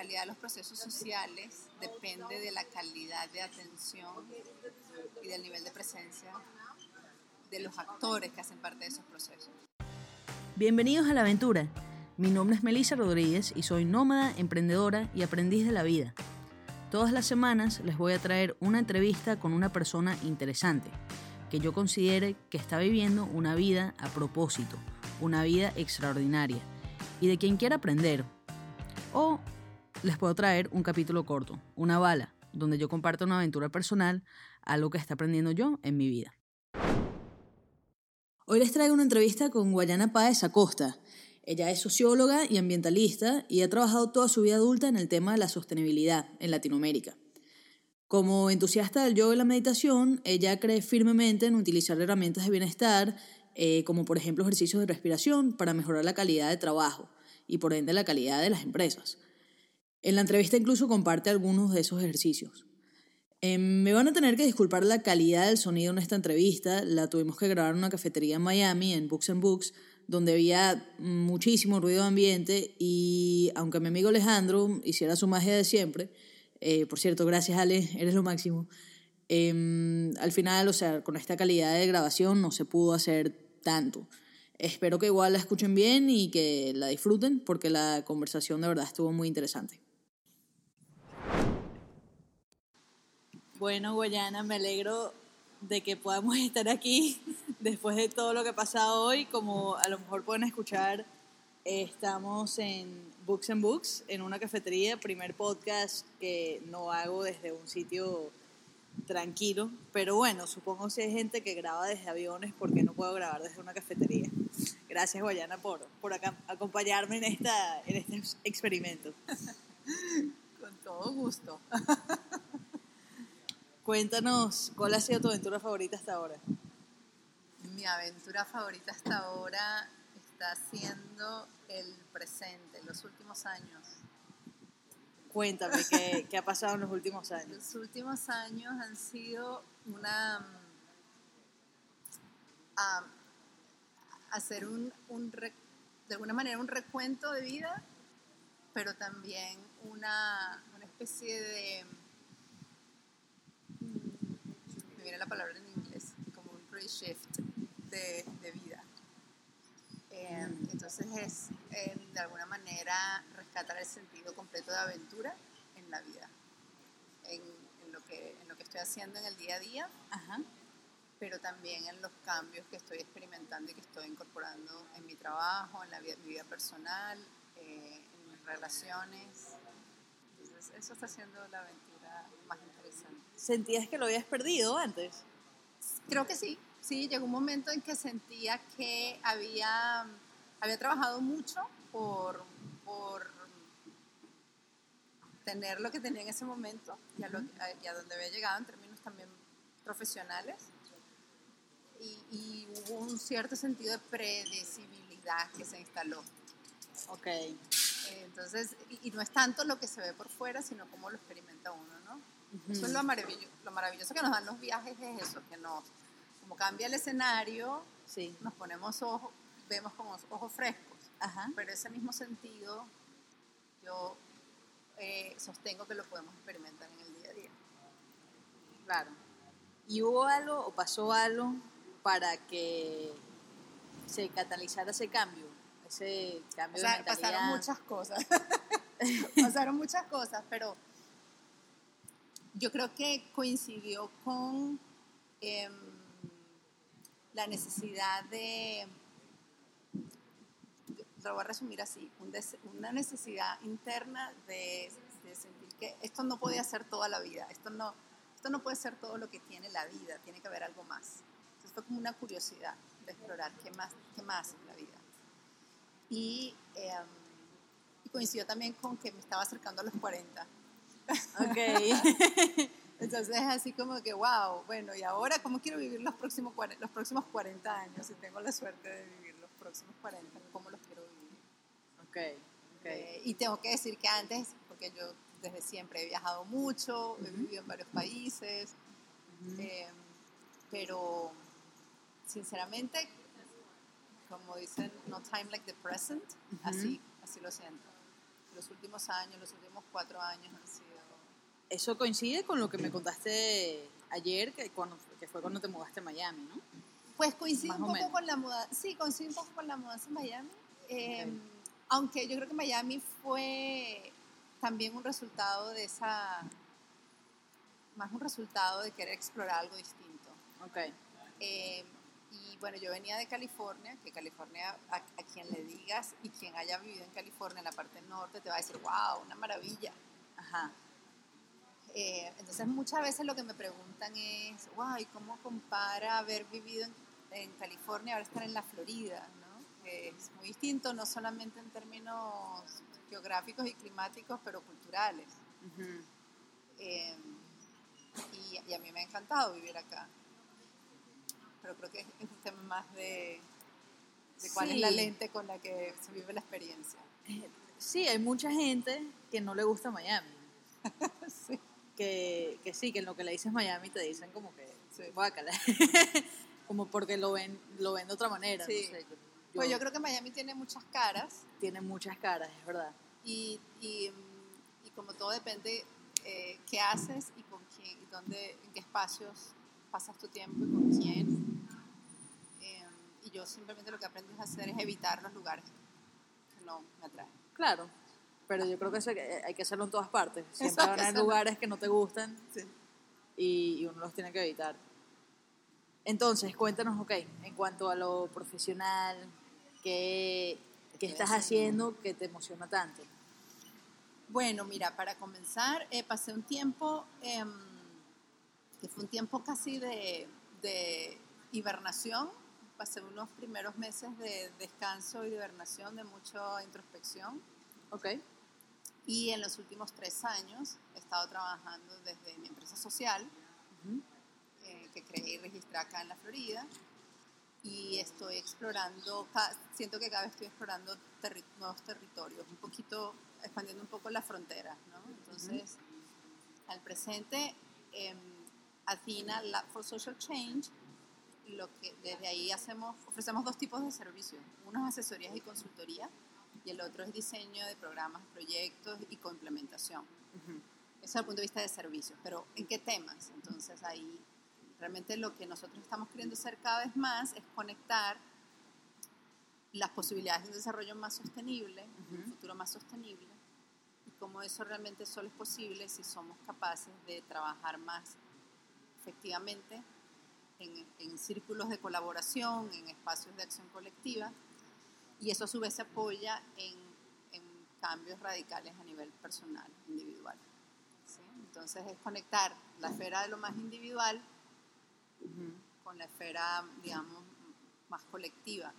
calidad de los procesos sociales depende de la calidad de atención y del nivel de presencia de los actores que hacen parte de esos procesos. Bienvenidos a la aventura. Mi nombre es Melissa Rodríguez y soy nómada, emprendedora y aprendiz de la vida. Todas las semanas les voy a traer una entrevista con una persona interesante que yo considere que está viviendo una vida a propósito, una vida extraordinaria y de quien quiera aprender. O les puedo traer un capítulo corto, una bala, donde yo comparto una aventura personal, algo que está aprendiendo yo en mi vida. Hoy les traigo una entrevista con Guayana Páez Acosta. Ella es socióloga y ambientalista y ha trabajado toda su vida adulta en el tema de la sostenibilidad en Latinoamérica. Como entusiasta del yoga y la meditación, ella cree firmemente en utilizar herramientas de bienestar, eh, como por ejemplo ejercicios de respiración, para mejorar la calidad de trabajo y por ende la calidad de las empresas. En la entrevista incluso comparte algunos de esos ejercicios. Em, me van a tener que disculpar la calidad del sonido en esta entrevista. La tuvimos que grabar en una cafetería en Miami, en Books and Books, donde había muchísimo ruido de ambiente y aunque mi amigo Alejandro hiciera su magia de siempre, eh, por cierto, gracias Ale, eres lo máximo, em, al final, o sea, con esta calidad de grabación no se pudo hacer tanto. Espero que igual la escuchen bien y que la disfruten porque la conversación de verdad estuvo muy interesante. Bueno, Guayana, me alegro de que podamos estar aquí después de todo lo que ha pasado hoy. Como a lo mejor pueden escuchar, estamos en Books and Books, en una cafetería, primer podcast que no hago desde un sitio tranquilo, pero bueno, supongo que hay gente que graba desde aviones porque no puedo grabar desde una cafetería. Gracias Guayana por, por acompañarme en, esta, en este experimento. Con todo gusto. Cuéntanos, ¿cuál ha sido tu aventura favorita hasta ahora? Mi aventura favorita hasta ahora está siendo el presente, los últimos años. Cuéntame, ¿qué, ¿qué, ha pasado en los últimos años? Los últimos años han sido una... hacer un, un de alguna manera un recuento de vida, pero también una, una especie de me viene la palabra en inglés, como un reshift de, de vida. Em, entonces es, em, de alguna manera, rescatar el sentido completo de aventura en la vida, en, en, lo, que, en lo que estoy haciendo en el día a día, pero también en los cambios que estoy experimentando y que estoy incorporando en mi trabajo, en la vida, mi vida personal, eh, en mis relaciones. Entonces, eso está siendo la aventura más interesante. ¿Sentías que lo habías perdido antes? Creo que sí, sí, llegó un momento en que sentía que había, había trabajado mucho por, por tener lo que tenía en ese momento y a, lo, donde había llegado en términos también profesionales. Y, y, hubo un cierto sentido de predecibilidad que se instaló. Ok. Entonces, y, y, no es tanto lo que se ve por fuera, sino cómo lo experimenta uno, ¿no? Eso es lo maravilloso, lo maravilloso que nos dan los viajes, es eso, que nos, como cambia el escenario, sí. nos ponemos ojos, vemos con ojos frescos. Ajá. Pero ese mismo sentido, yo eh, sostengo que lo podemos experimentar en el día a día. Claro. ¿Y hubo algo o pasó algo para que se catalizara ese cambio? Ese cambio o sea, de mentalidad. Pasaron muchas cosas. pasaron muchas cosas, pero yo creo que coincidió con eh, la necesidad de, lo voy a resumir así, un una necesidad interna de, de, sentir que esto no podía ser toda la vida, esto no, esto no puede ser todo lo que tiene la vida, tiene que haber algo más. Entonces fue como una curiosidad de explorar qué más, qué más es la vida. Y, eh, y coincidió también con que me estaba acercando a los 40 Ok. Entonces es así como que, wow, bueno, ¿y ahora cómo quiero vivir los próximos, los próximos 40 años? Si tengo la suerte de vivir los próximos 40, ¿cómo los quiero vivir? Ok, ok. Eh, y tengo que decir que antes, porque yo desde siempre he viajado mucho, uh -huh. he vivido en varios países, uh -huh. eh, pero sinceramente, como dicen, no time like the present, uh -huh. así, así lo siento los últimos años, los últimos cuatro años han sido... Eso coincide con lo que me contaste ayer, que, cuando, que fue cuando te mudaste a Miami, ¿no? Pues coincide un poco con la mudanza, sí, coincide un poco con la mudanza en Miami. Eh, aunque yo creo que Miami fue también un resultado de esa, más un resultado de querer explorar algo distinto. Ok. Eh, y bueno, yo venía de California, que California, a, quien le digas y quien haya vivido en California, en la parte norte, te va a decir, wow, una maravilla. Ajá. Eh, entonces muchas veces lo que me preguntan es, wow, ¿y cómo compara haber vivido en, en California ahora estar en la Florida? ¿no? Que es muy distinto, no solamente en términos geográficos y climáticos, pero culturales. Eh, y, a mí me ha encantado vivir acá. Pero creo que es un tema más de, de cuál es la lente con la que se vive la experiencia. Sí, hay mucha gente que no le gusta Miami. sí. Que, que, sí, que en lo que le dices Miami te dicen como que, sí. como porque lo ven, lo ven de otra manera. Sí. pues yo creo que Miami tiene muchas caras. Tiene muchas caras, es verdad. Y, y, y como todo depende eh, qué haces y con quién, y dónde, en qué espacios pasas tu tiempo y con quién. Eh, y yo simplemente lo que aprendí a hacer es evitar los lugares que no me atraen. Claro, pero yo creo que eso hay que hacerlo en todas partes. Siempre van a haber lugares que no te gustan y, y uno los tiene que evitar. Entonces, cuéntanos, ok, en cuanto a lo profesional, ¿qué, qué estás haciendo que te emociona tanto? Bueno, mira, para comenzar, eh, pasé un tiempo, em, que fue un tiempo casi de, hibernación, pasé unos primeros meses de descanso y de hibernación, de mucha introspección. Ok. Y en los últimos tres años he estado trabajando desde mi empresa social, eh, que creé y registré acá en la Florida, y estoy explorando, siento que cada vez estoy explorando nuevos territorios, un poquito, expandiendo un poco las fronteras, ¿no? Entonces, al presente, eh, Athena Lab for Social Change, lo que desde ahí hacemos, ofrecemos dos tipos de servicios, uno es asesorías y consultoría, y el otro es diseño de programas, proyectos y complementación. Eso es el punto de vista de servicios, pero ¿en qué temas? Entonces ahí Realmente lo que nosotros estamos queriendo hacer cada vez más es conectar las posibilidades de un desarrollo más sostenible, un futuro más sostenible, y cómo eso realmente solo es posible si somos capaces de trabajar más efectivamente en, círculos de colaboración, en espacios de acción colectiva, y eso a su vez se apoya en, cambios radicales a nivel personal, individual. Entonces es conectar la esfera de lo más individual con la esfera, digamos, más colectiva,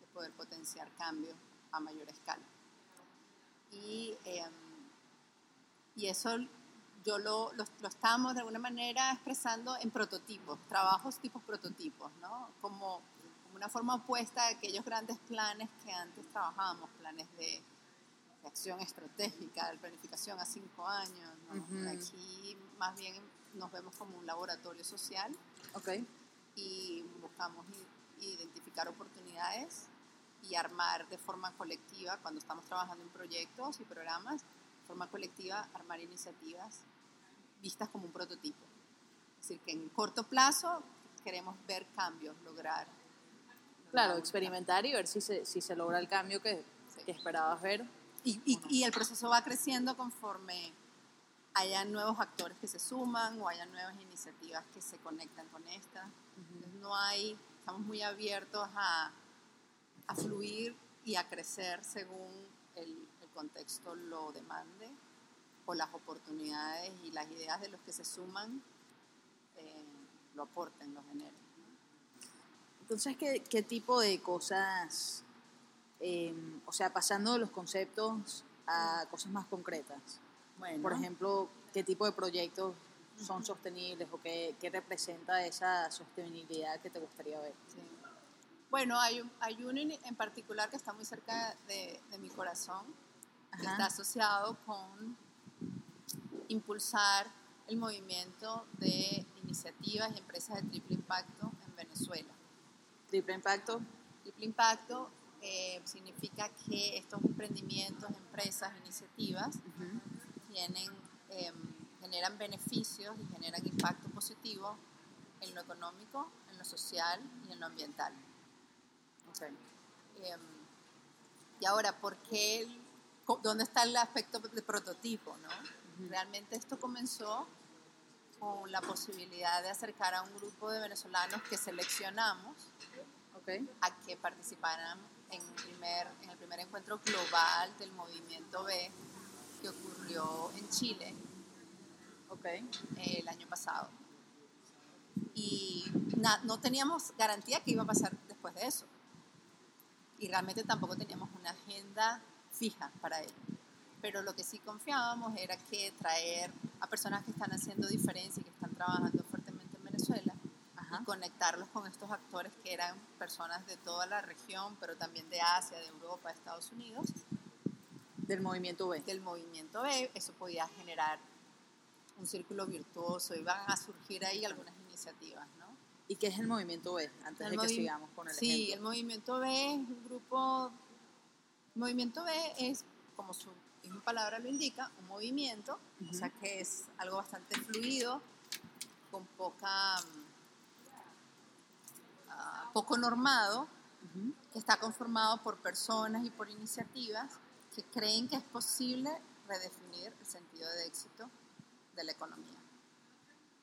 de poder potenciar cambios a mayor escala. Y, em, y eso yo lo, lo, estamos de alguna manera expresando en prototipos, trabajos tipos prototipos, ¿no? Como, como una forma opuesta a aquellos grandes planes que antes trabajábamos, planes de, de acción estratégica, de planificación a cinco años. ¿no? Aquí más bien nos vemos como un laboratorio social. Okay. Y buscamos identificar oportunidades y armar de forma colectiva, cuando estamos trabajando en proyectos y programas, de forma colectiva, armar iniciativas vistas como un prototipo. Es decir, que en corto plazo queremos ver cambios, lograr. Claro, experimentar y ver si se, si se logra el cambio que, que esperabas ver. Y, y, y, el proceso va creciendo conforme haya nuevos actores que se suman o haya nuevas iniciativas que se conectan con esta. no hay, estamos muy abiertos a, a, fluir y a crecer según el, el, contexto lo demande o las oportunidades y las ideas de los que se suman eh, lo aporten, lo generen. Entonces, ¿qué, qué tipo de cosas, eh, o sea, pasando de los conceptos a cosas más concretas? Por ejemplo, ¿qué tipo de proyectos son sostenibles o qué, qué, representa esa sostenibilidad que te gustaría ver? Bueno, hay, hay uno en particular que está muy cerca de, de mi corazón, que está asociado con impulsar el movimiento de iniciativas y empresas de triple impacto en Venezuela. ¿Triple impacto? Triple impacto eh, significa que estos emprendimientos, empresas, iniciativas tienen, em, generan beneficios y generan impacto positivo en lo económico, en lo social y en lo ambiental. Em, y ahora, ¿por qué? ¿Dónde está el aspecto de prototipo? ¿no? Realmente esto comenzó con la posibilidad de acercar a un grupo de venezolanos que seleccionamos a que participaran en el, primer, en el primer encuentro global del movimiento B que ocurrió en Chile el año pasado. Y no teníamos garantía que iba a pasar después de eso. Y realmente tampoco teníamos una agenda fija para ello. Pero lo que sí confiábamos era que traer a personas que están haciendo diferencia y que están trabajando fuertemente en Venezuela y conectarlos con estos actores que eran personas de toda la región, pero también de Asia, de Europa, de Estados Unidos. Del movimiento B. Del movimiento B, eso podía generar un círculo virtuoso, iban a surgir ahí algunas iniciativas, ¿no? ¿Y qué es el movimiento B? Antes de que sigamos con el Sí, el movimiento B es un grupo... El movimiento B es, como su misma palabra lo indica, un movimiento, o sea que es algo bastante fluido, con poca... Poco normado, que está conformado por personas y por iniciativas que creen que es posible redefinir el sentido de éxito de la economía.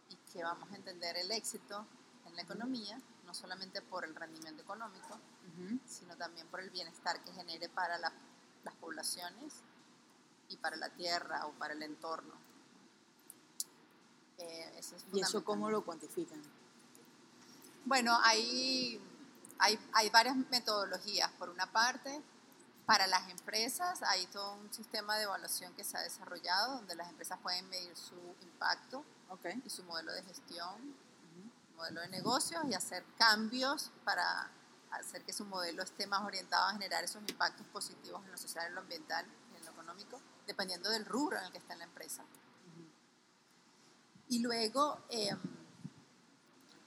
Y que vamos a entender el éxito en la economía no solamente por el rendimiento económico, sino también por el bienestar que genere para las poblaciones y para la tierra o para el entorno. Eh, ¿Y eso cómo lo cuantifican? Bueno, hay, hay, hay varias metodologías. Por una parte, para las empresas hay todo un sistema de evaluación que se ha desarrollado donde las empresas pueden medir su impacto y su modelo de gestión, modelo de negocios y hacer cambios para hacer que su modelo esté más orientado a generar esos impactos positivos en lo social, en lo ambiental y en lo económico, dependiendo del rubro en el que está en la empresa. Y luego em,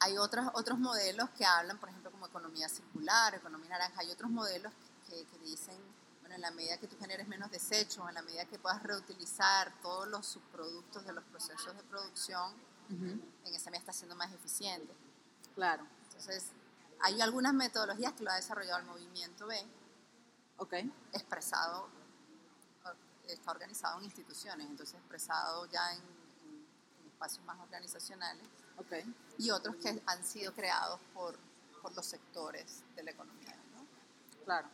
hay otros, otros modelos que hablan, por ejemplo, como economía circular, economía naranja, hay otros modelos que, dicen, bueno, en la medida que tú generes menos desechos, en la medida que puedas reutilizar todos los subproductos de los procesos de producción, en esa medida está siendo más eficiente. Claro. Entonces, hay algunas metodologías que lo ha desarrollado el movimiento B, okay. expresado, está organizado en instituciones, entonces expresado ya en, espacios más organizacionales, okay. y otros que han sido creados por, por los sectores de la economía. ¿no? Claro.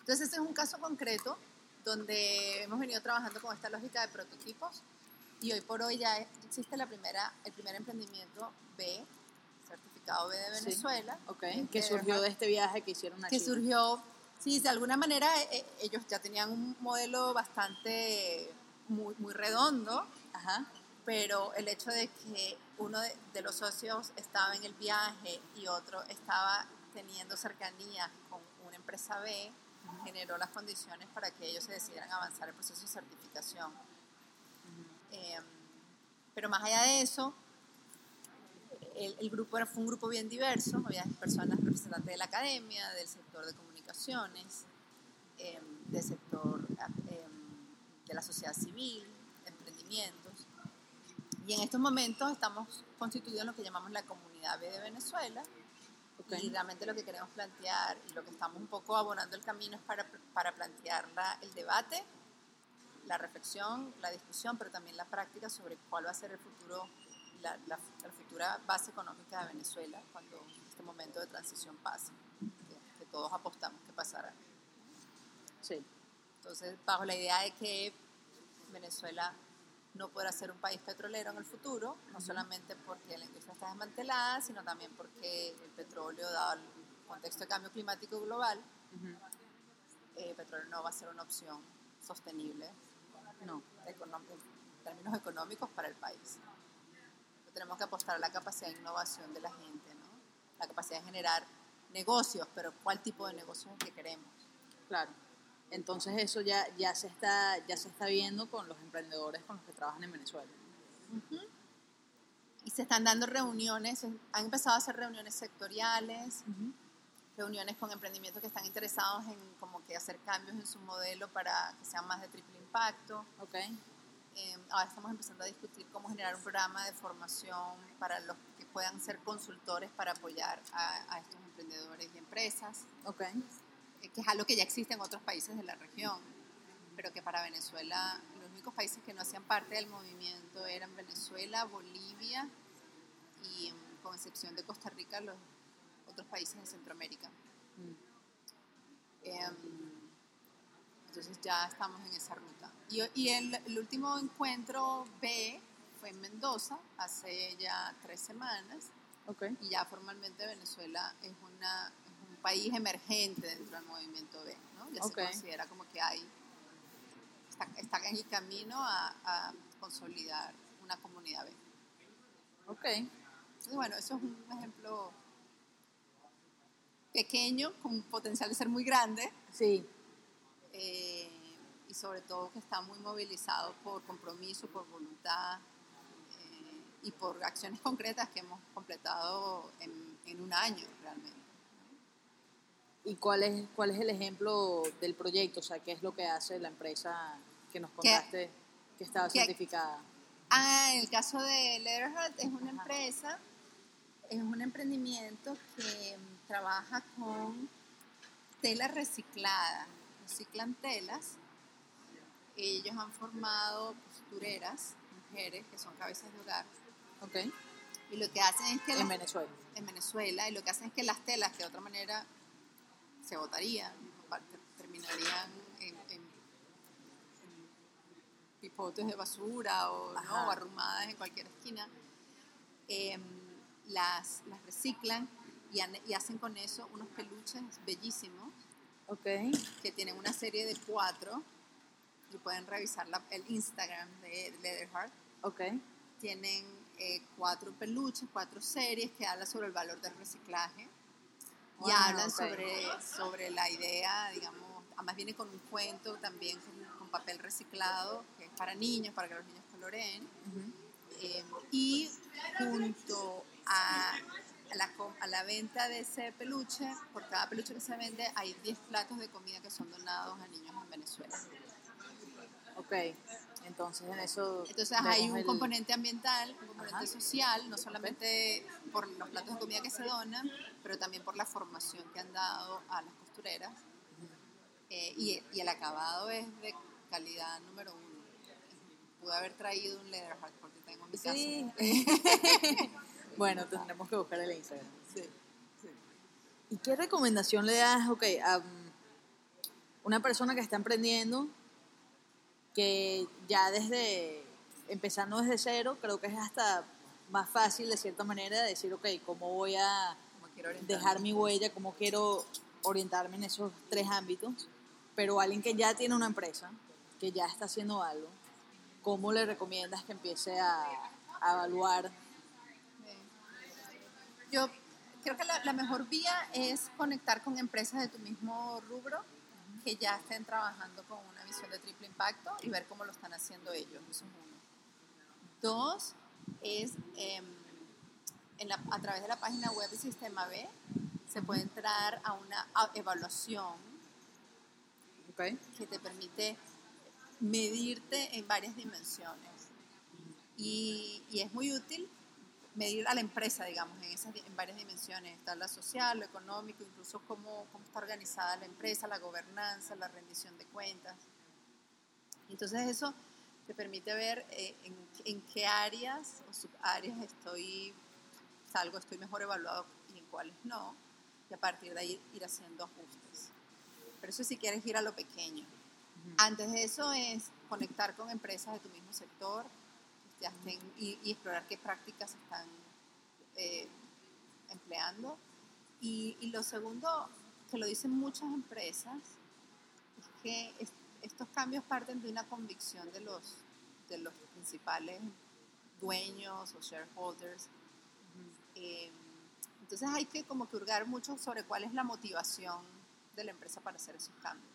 Entonces, este es un caso concreto donde hemos venido trabajando con esta lógica de prototipos y hoy por hoy ya existe la primera, el primer emprendimiento B, certificado B de Venezuela. Sí. que surgió de este viaje que hicieron aquí. Que surgió, sí, de alguna manera eh, eh, ellos ya tenían un modelo bastante muy, muy redondo, Ajá. pero el hecho de que uno de, de los socios estaba en el viaje y otro estaba teniendo cercanía con una empresa B, generó las condiciones para que ellos se decidieran avanzar el proceso de certificación. Em, pero más allá de eso, el, grupo era, fue un grupo bien diverso, había personas representantes de la academia, del sector de comunicaciones, em, del sector em, de la sociedad civil, emprendimientos. Y en estos momentos estamos constituidos en lo que llamamos la Comunidad B de Venezuela, y realmente lo que queremos plantear y lo que estamos un poco abonando el camino es para, para plantear la, el debate, la reflexión, la discusión, pero también la práctica sobre cuál va a ser el futuro, la, la, futura base económica de Venezuela cuando este momento de transición pase, que, que todos apostamos que pasará. Sí. Entonces, bajo la idea de que Venezuela no podrá ser un país petrolero en el futuro, no solamente porque la industria está desmantelada, sino también porque el petróleo, dado el contexto de cambio climático global, el eh, petróleo no va a ser una opción sostenible no. en términos económicos para el país. tenemos que apostar a la capacidad de innovación de la gente, ¿no? la capacidad de generar negocios, pero ¿cuál tipo de negocios es que queremos? Claro. Entonces eso ya, ya, se está, ya se está viendo con los emprendedores con los que trabajan en Venezuela. Y se están dando reuniones, han empezado a hacer reuniones sectoriales. reuniones con emprendimientos que están interesados en como que hacer cambios en su modelo para que sean más de triple impacto. Okay. Eh, ahora estamos empezando a discutir cómo generar un programa de formación para los que puedan ser consultores para apoyar a, a estos emprendedores y empresas, Okay. Que es algo que ya existe en otros países de la región, pero que para Venezuela, los únicos países que no hacían parte del movimiento eran Venezuela, Bolivia y, con excepción de Costa Rica, los otros países de Centroamérica. Mm. Em, entonces ya estamos en esa ruta. Y, y el, el último encuentro B fue en Mendoza, hace ya tres semanas, Okay. y ya formalmente Venezuela es, una, país emergente dentro del movimiento B, ¿no? Ya Ok. se considera como que hay, está, está en el camino a, a consolidar una comunidad B. Okay. Entonces, bueno, eso es un ejemplo pequeño, con potencial de ser muy grande, Sí. eh, y sobre todo que está muy movilizado por compromiso, por voluntad eh, y por acciones concretas que hemos completado en, en un año realmente. ¿Y cuál es, cuál es el ejemplo del proyecto? O sea, ¿qué es lo que hace la empresa que nos contaste que estaba ¿Qué? certificada? Ah, en el caso de Letterheart es una empresa, es un emprendimiento que trabaja con tela reciclada, reciclan telas. Ellos han formado costureras, mujeres que son cabezas de hogar, Ok. y lo que hacen es que En las- Venezuela. en Venezuela y lo que hacen es que las telas que de otra manera se ter- terminarían en, en- en pipotes de basura o, ¿no? O arrumadas en cualquier esquina, em, las, las reciclan y, han- y hacen con eso unos peluches bellísimos Ok. que tienen una serie de cuatro y pueden revisar la- el Instagram de Leatherheart Ok. tienen eh, cuatro peluches, cuatro series que hablan sobre el valor del reciclaje Wow, y hablan ok. sobre, sobre la idea, digamos, además viene con un cuento también con, con papel reciclado, que es para niños, para que los niños coloreen, Ujú. eh, y junto a, la, a la venta de ese peluche, por cada peluche que se vende hay 10 platos de comida que son donados a niños en Venezuela. Ok. Entonces en eso. Entonces hay un el- componente ambiental, un componente Ajá. social, no solamente por los platos de comida que se donan, pero también por la formación que han dado a las costureras. Eh, y, y el acabado es de calidad número uno. Pude haber traído un Leatherheart porque tengo en mi casa. Sí. bueno, tendremos que buscar el Instagram. Sí, sí. ¿Y qué recomendación le das, ok, a una persona que está emprendiendo, que ya desde, empezando desde cero, creo que es hasta más fácil de cierta manera decir, ok, ¿cómo voy a. dejar mi huella? ¿Cómo quiero orientarme en esos tres ámbitos? Pero alguien que ya tiene una empresa, que ya está haciendo algo, ¿cómo le recomiendas que empiece a, a evaluar? Yo creo que la, la mejor vía es conectar con empresas de tu mismo rubro que ya estén trabajando con una visión de triple impacto y ver cómo lo están haciendo ellos. Eso es uno. Dos, es em, en la- a través de la página web de Sistema B se puede entrar a una evaluación Okay. que te permite medirte en varias dimensiones. Y, y es muy útil medir a la empresa, digamos, en, esas, en varias dimensiones. Está la social, lo económico, incluso cómo, cómo está organizada la empresa, la gobernanza, la rendición de cuentas. Entonces eso te permite ver eh, en, en qué áreas o subáreas estoy, salgo, estoy mejor evaluado y en cuáles no, y a partir de ahí ir haciendo ajustes. Pero eso si quieres ir a lo pequeño. Antes de eso es conectar con empresas de tu mismo sector ya estén, y, y explorar qué prácticas están eh, empleando. Y, y lo segundo, que lo dicen muchas empresas, es que es- estos cambios parten de una convicción de los, de los principales dueños o shareholders. Eh, entonces hay que como que hurgar mucho sobre cuál es la motivación de la empresa para hacer esos cambios.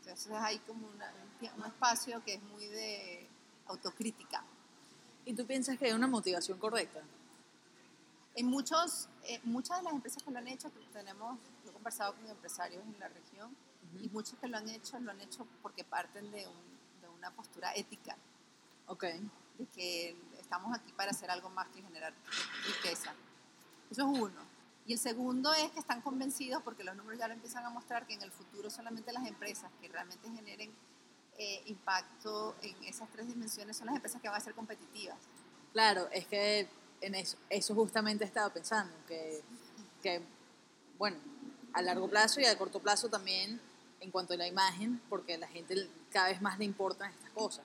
Entonces hay como una- un, un espacio que es muy de autocrítica. ¿Y tú piensas que hay una motivación correcta? En muchos, eh, muchas de las empresas que lo han hecho, tenemos conversado con empresarios en la región y muchos que lo han hecho, lo han hecho porque parten de, de una postura ética. Ok. De que estamos aquí para hacer algo más que generar riqueza. Eso es uno. Y el segundo es que están convencidos, porque los números ya lo empiezan a mostrar, que en el futuro solamente las empresas que realmente generen eh, impacto en esas tres dimensiones son las empresas que van a ser competitivas. Claro, es que en eso, eso justamente estaba pensando, que, que, bueno, a largo plazo y a corto plazo también en cuanto a la imagen, porque a la gente cada vez más le importan estas cosas.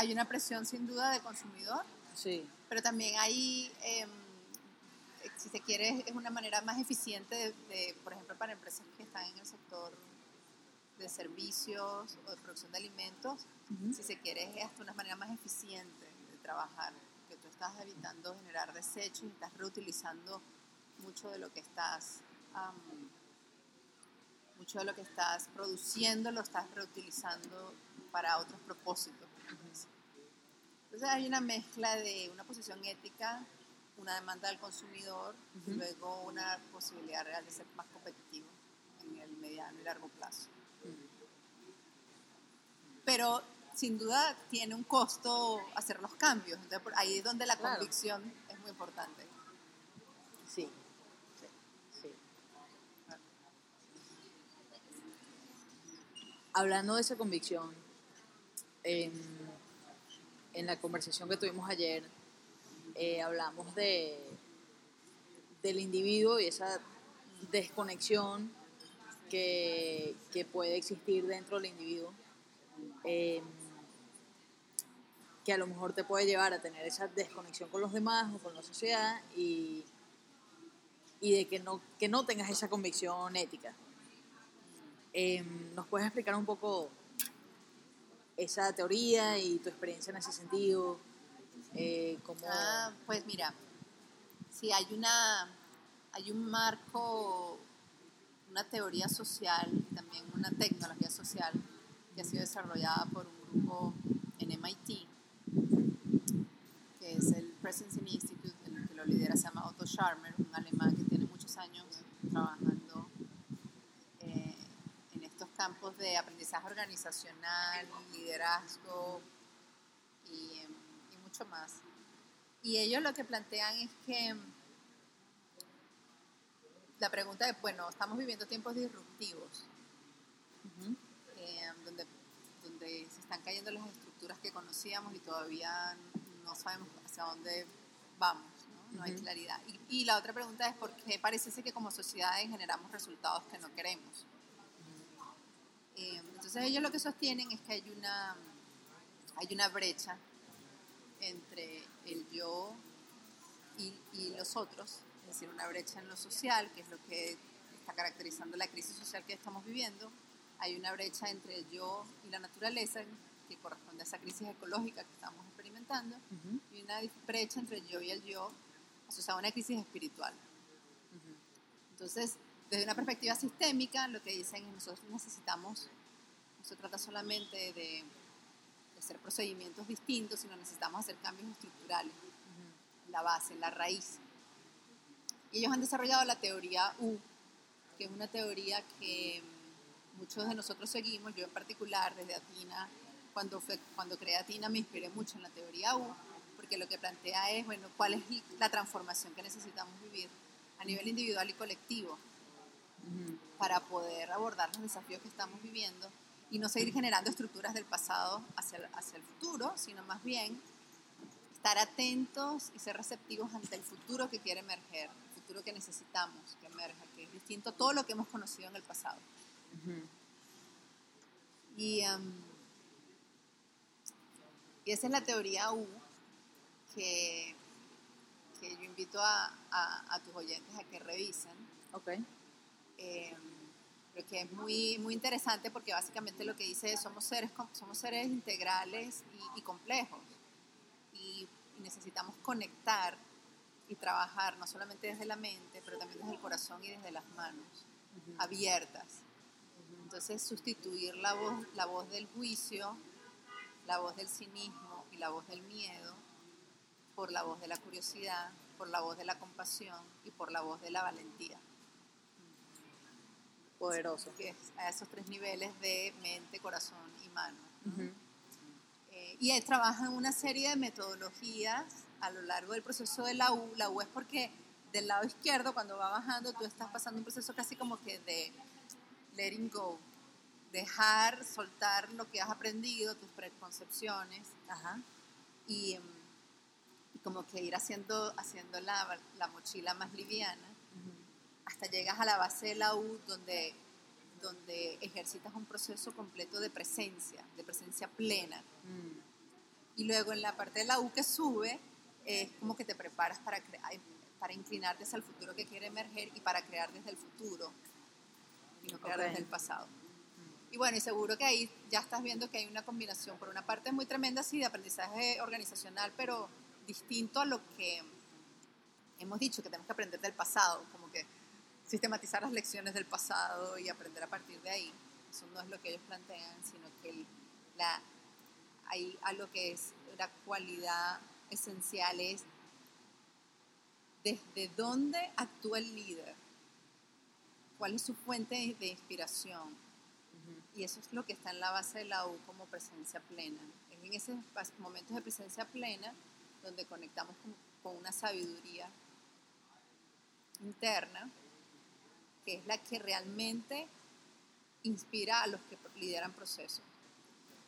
Hay una presión sin duda de consumidor, sí. pero también hay... Eh, si se quiere, es una manera más eficiente, de, por ejemplo, para empresas que están en el sector de servicios o de producción de alimentos, si se quiere, es hasta una manera más eficiente de trabajar, que tú estás evitando generar desechos y estás reutilizando mucho de lo que estás, mucho de lo que estás produciendo, lo estás reutilizando para otros propósitos. Entonces hay una mezcla de una posición ética una demanda del consumidor y luego una posibilidad real de ser más competitivo en el mediano y largo plazo. Pero sin duda tiene un costo hacer los cambios. Entonces, ahí es donde la convicción es muy importante. Sí. sí. Hablando de esa convicción, en la conversación que tuvimos ayer, eh, hablamos de, del individuo y esa desconexión que, que puede existir dentro del individuo, em, que a lo mejor te puede llevar a tener esa desconexión con los demás o con la sociedad y, y de que no, que no tengas esa convicción ética. Em, ¿Nos puedes explicar un poco esa teoría y tu experiencia en ese sentido? Eh, ah, pues mira, si hay una hay un marco, una teoría social, también una tecnología social que ha sido desarrollada por un grupo en MIT, que es el Presence Institute, el que lo lidera se llama Otto Scharmer, un alemán que tiene muchos años trabajando en campos de aprendizaje organizacional, liderazgo y em, más. Y ellos lo que plantean es que la pregunta es, bueno, estamos viviendo tiempos disruptivos, eh, donde, donde se están cayendo las estructuras que conocíamos y todavía no sabemos hacia dónde vamos, no, hay claridad. Y, la otra pregunta es, ¿por qué parece ser que como sociedades generamos resultados que no queremos? Eh, entonces ellos lo que sostienen es que hay una, hay una brecha entre el yo y, los otros, es decir, una brecha en lo social, que es lo que está caracterizando la crisis social que estamos viviendo. Hay una brecha entre el yo y la naturaleza, que corresponde a esa crisis ecológica que estamos experimentando, y una brecha entre el yo y el yo asociada a una crisis espiritual. Entonces, desde una perspectiva sistémica, lo que dicen es que nosotros necesitamos, no se trata solamente de hacer procedimientos distintos, sino necesitamos hacer cambios estructurales, la base, la raíz. Y ellos han desarrollado la teoría U, que es una teoría que muchos de nosotros seguimos, yo en particular desde Atina, cuando, fue, cuando creé Atina me inspiré mucho en la teoría U, porque lo que plantea es, bueno, cuál es la transformación que necesitamos vivir a nivel individual y colectivo para poder abordar los desafíos que estamos viviendo y no seguir generando estructuras del pasado hacia el, hacia el futuro, sino más bien estar atentos y ser receptivos ante el futuro que quiere emerger, el futuro que necesitamos que emerja, que es distinto a todo lo que hemos conocido en el pasado. y, um, y, esa es la teoría U que, que yo invito a, a, tus oyentes a que revisen. Okay. Eh, que es muy, muy interesante porque básicamente lo que dice es somos seres, somos seres integrales y, complejos y, necesitamos conectar y trabajar no solamente desde la mente, pero también desde el corazón y desde las manos abiertas. Entonces sustituir la voz, la voz del juicio, la voz del cinismo y la voz del miedo por la voz de la curiosidad, por la voz de la compasión y por la voz de la valentía. Poderoso. Que es a esos tres niveles de mente, corazón y mano. Eh, y él trabaja en una serie de metodologías a lo largo del proceso de la U. La U es porque del lado izquierdo, cuando va bajando, tú estás pasando un proceso casi como que de letting go, dejar, soltar lo que has aprendido, tus preconcepciones, Y, em, y, como que ir haciendo, haciendo la, la mochila más liviana, hasta llegas a la base de la U, donde, donde ejercitas un proceso completo de presencia, de presencia plena. Mm. Y luego en la parte de la U que sube, es como que te preparas para, para inclinarte hacia el futuro que quiere emerger y para crear desde el futuro y no crear desde el pasado. Y bueno, y seguro que ahí ya estás viendo que hay una combinación, por una parte muy tremenda, sí, de aprendizaje organizacional, pero distinto a lo que hemos dicho, que tenemos que aprender del pasado, sistematizar las lecciones del pasado y aprender a partir de ahí. Eso no es lo que ellos plantean, sino que la, hay algo que es la cualidad esencial es desde dónde actúa el líder, cuál es su fuente de inspiración. Y eso es lo que está en la base de la U como presencia plena. Es en esos momentos de presencia plena donde conectamos con, una sabiduría interna, que es la que realmente inspira a los que lideran procesos.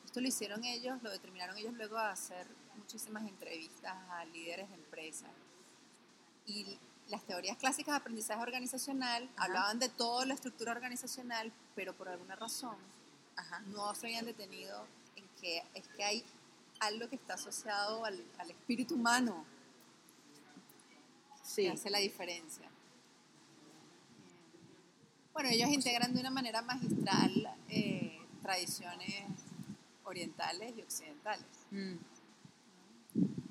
Esto lo hicieron ellos, lo determinaron ellos luego a hacer muchísimas entrevistas a líderes de empresas. Y las teorías clásicas de aprendizaje organizacional hablaban de toda la estructura organizacional, pero por alguna razón no se habían detenido en que es que hay algo que está asociado al, espíritu humano que hace la diferencia. Bueno, ellos integran de una manera magistral eh, tradiciones orientales y occidentales. Mm.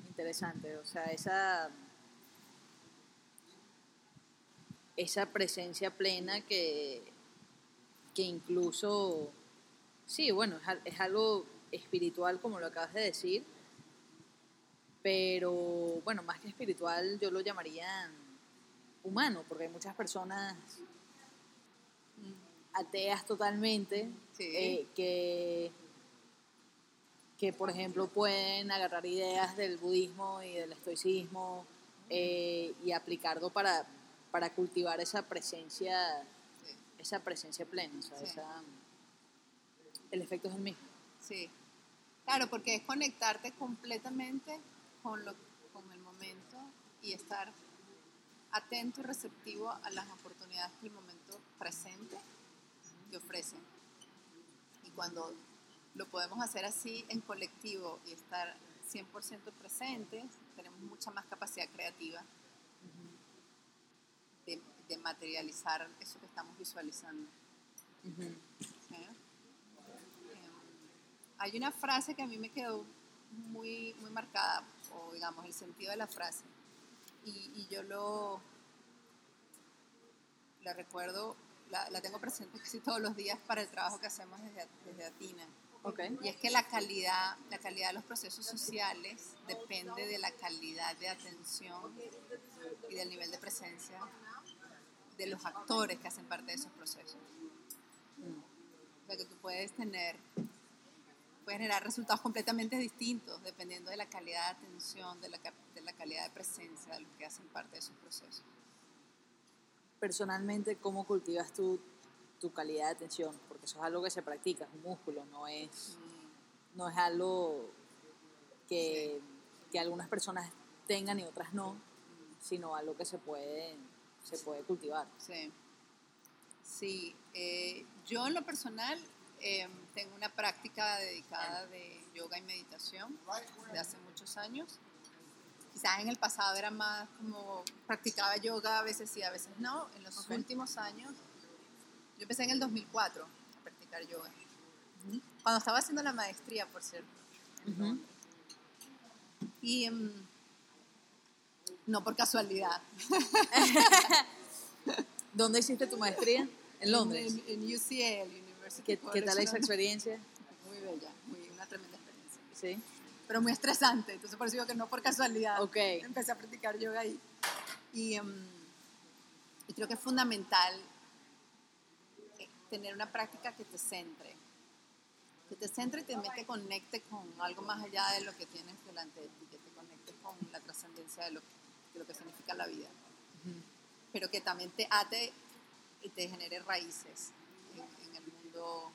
Interesante, o sea, esa esa presencia plena que, que incluso, sí, bueno, es, algo espiritual como lo acabas de decir, pero bueno, más que espiritual yo lo llamaría humano, porque hay muchas personas ateas totalmente eh, que, que, por ejemplo, pueden agarrar ideas del budismo y del estoicismo eh, y aplicarlo para, para cultivar esa presencia, esa presencia plena, el efecto es el mismo. Sí, claro, porque es conectarte completamente con, lo, con el momento y estar atento y receptivo a las oportunidades que el momento presente te ofrece. Y cuando lo podemos hacer así en colectivo y estar 100% presentes, tenemos mucha más capacidad creativa de, materializar eso que estamos visualizando. Em, hay una frase que a mí me quedó muy, muy marcada, o digamos, el sentido de la frase, y, yo lo la recuerdo, la, la, tengo presente casi todos los días para el trabajo que hacemos desde, desde Atina. Okay. Y es que la calidad, la calidad de los procesos sociales depende de la calidad de atención y del nivel de presencia de los actores que hacen parte de esos procesos. O sea que tú puedes tener, puedes generar resultados completamente distintos dependiendo de la calidad de atención, de la, de la calidad de presencia de los que hacen parte de esos procesos. Personalmente, ¿cómo cultivas tú tu calidad de atención? Porque eso es algo que se practica, es un músculo, no es, mm. no es algo que, que algunas personas tengan y otras no, sino algo que se puede se puede cultivar. Sí. Sí, eh, yo en lo personal em, tengo una práctica dedicada de yoga y meditación de hace muchos años. Quizás en el pasado era más como practicaba yoga, a veces sí, a veces no. En los últimos años, yo empecé en el 2004 a practicar yoga. Cuando estaba haciendo la maestría, por cierto. Y em, no por casualidad. ¿Dónde hiciste tu maestría? En Londres. En, UCL, University ¿Qué, ¿Qué tal esa experiencia? Muy bella, muy, una tremenda experiencia. Sí. Pero muy estresante, entonces por eso digo que no por casualidad. Ok. Empecé a practicar yoga ahí. Y, em, y creo que es fundamental eh, tener una práctica que te centre. Que te centre y también te conecte con algo más allá de lo que tienes delante de ti, que te conecte con la trascendencia de lo, de lo que significa la vida. Pero que también te ate y te genere raíces en, en el mundo